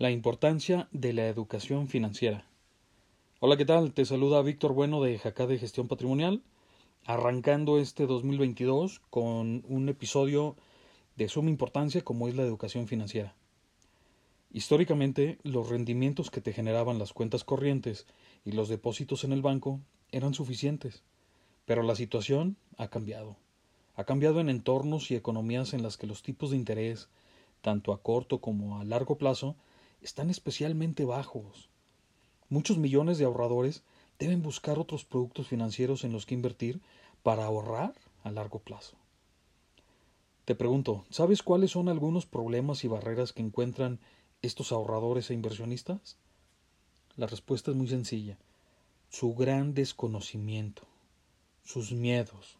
La importancia de la educación financiera. Hola, ¿qué tal? Te saluda Víctor Bueno de Jacá de Gestión Patrimonial, arrancando este 2022 con un episodio de suma importancia como es la educación financiera. Históricamente, los rendimientos que te generaban las cuentas corrientes y los depósitos en el banco eran suficientes, pero la situación ha cambiado. Ha cambiado en entornos y economías en las que los tipos de interés, tanto a corto como a largo plazo, están especialmente bajos. Muchos millones de ahorradores deben buscar otros productos financieros en los que invertir para ahorrar a largo plazo. Te pregunto, ¿sabes cuáles son algunos problemas y barreras que encuentran estos ahorradores e inversionistas? La respuesta es muy sencilla. Su gran desconocimiento, sus miedos,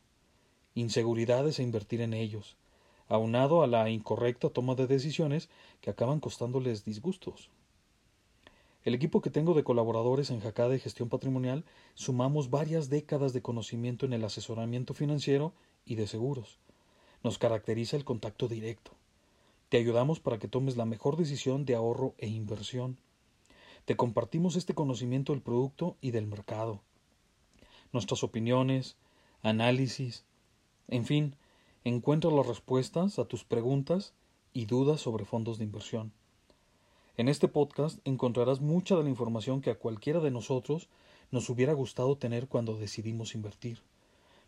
inseguridades a invertir en ellos, aunado a la incorrecta toma de decisiones que acaban costándoles disgustos. El equipo que tengo de colaboradores en Jacá de Gestión Patrimonial sumamos varias décadas de conocimiento en el asesoramiento financiero y de seguros. Nos caracteriza el contacto directo. Te ayudamos para que tomes la mejor decisión de ahorro e inversión. Te compartimos este conocimiento del producto y del mercado. Nuestras opiniones, análisis, en fin, encuentra las respuestas a tus preguntas y dudas sobre fondos de inversión. En este podcast encontrarás mucha de la información que a cualquiera de nosotros nos hubiera gustado tener cuando decidimos invertir.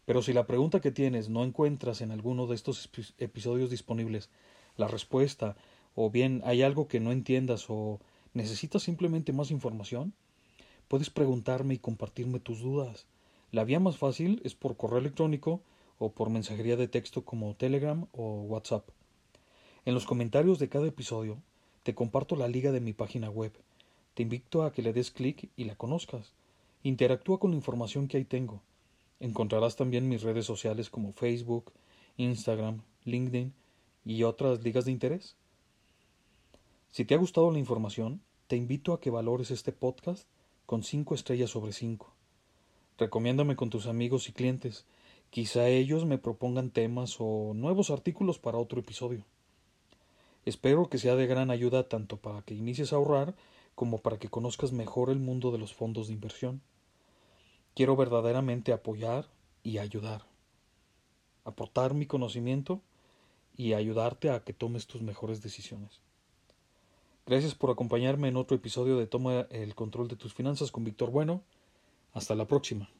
Pero si la pregunta que tienes no encuentras en alguno de estos episodios disponibles la respuesta, o bien hay algo que no entiendas o necesitas simplemente más información, puedes preguntarme y compartirme tus dudas. La vía más fácil es por correo electrónico o por mensajería de texto como Telegram o WhatsApp. En los comentarios de cada episodio te comparto la liga de mi página web. Te invito a que le des clic y la conozcas. Interactúa con la información que ahí tengo. Encontrarás también mis redes sociales como Facebook, Instagram, LinkedIn y otras ligas de interés. Si te ha gustado la información, te invito a que valores este podcast con cinco estrellas sobre cinco. Recomiéndame con tus amigos y clientes Quizá ellos me propongan temas o nuevos artículos para otro episodio. Espero que sea de gran ayuda tanto para que inicies a ahorrar como para que conozcas mejor el mundo de los fondos de inversión. Quiero verdaderamente apoyar y ayudar, aportar mi conocimiento y ayudarte a que tomes tus mejores decisiones. Gracias por acompañarme en otro episodio de Toma el control de tus finanzas con Víctor Bueno. Hasta la próxima.